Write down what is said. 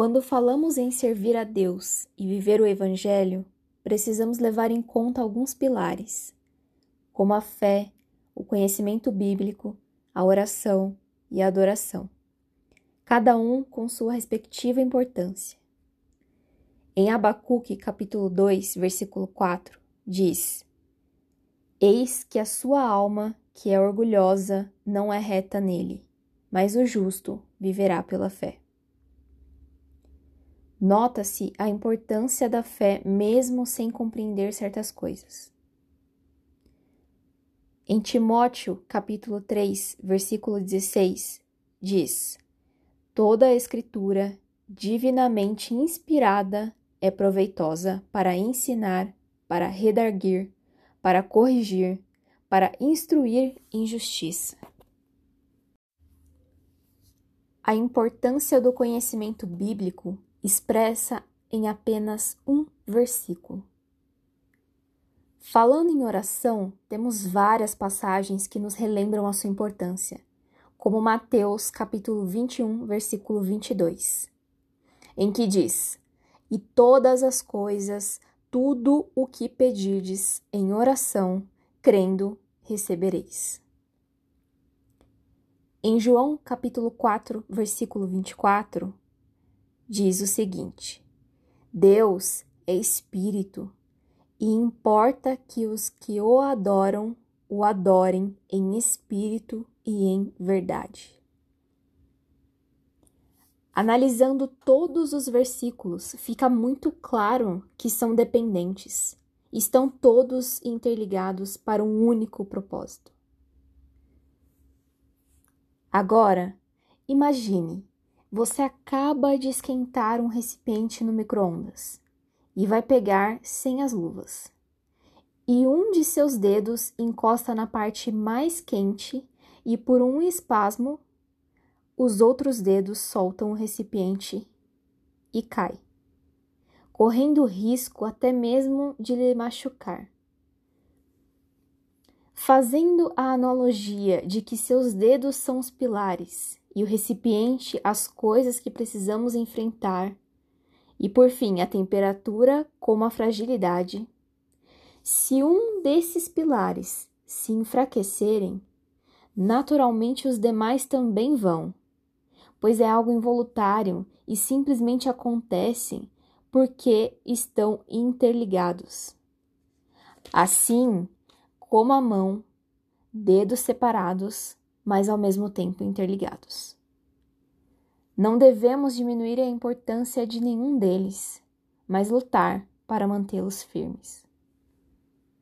Quando falamos em servir a Deus e viver o Evangelho, precisamos levar em conta alguns pilares, como a fé, o conhecimento bíblico, a oração e a adoração, cada um com sua respectiva importância. Em Abacuque, capítulo 2, versículo 4, diz: Eis que a sua alma, que é orgulhosa, não é reta nele, mas o justo viverá pela fé. Nota-se a importância da fé mesmo sem compreender certas coisas. Em Timóteo, capítulo 3, versículo 16, diz: Toda a escritura, divinamente inspirada, é proveitosa para ensinar, para redarguir, para corrigir, para instruir em justiça. A importância do conhecimento bíblico expressa em apenas um versículo. Falando em oração, temos várias passagens que nos relembram a sua importância, como Mateus capítulo 21, versículo 22, em que diz: "E todas as coisas, tudo o que pedirdes em oração, crendo, recebereis." Em João capítulo 4, versículo 24, diz o seguinte: Deus é espírito e importa que os que o adoram o adorem em espírito e em verdade. Analisando todos os versículos, fica muito claro que são dependentes, estão todos interligados para um único propósito. Agora, imagine você acaba de esquentar um recipiente no micro-ondas e vai pegar sem as luvas. E um de seus dedos encosta na parte mais quente e por um espasmo os outros dedos soltam o recipiente e cai, correndo risco até mesmo de lhe machucar. Fazendo a analogia de que seus dedos são os pilares e o recipiente as coisas que precisamos enfrentar, e por fim a temperatura como a fragilidade. Se um desses pilares se enfraquecerem, naturalmente os demais também vão, pois é algo involuntário e simplesmente acontecem porque estão interligados. Assim como a mão, dedos separados mas ao mesmo tempo interligados. Não devemos diminuir a importância de nenhum deles, mas lutar para mantê-los firmes.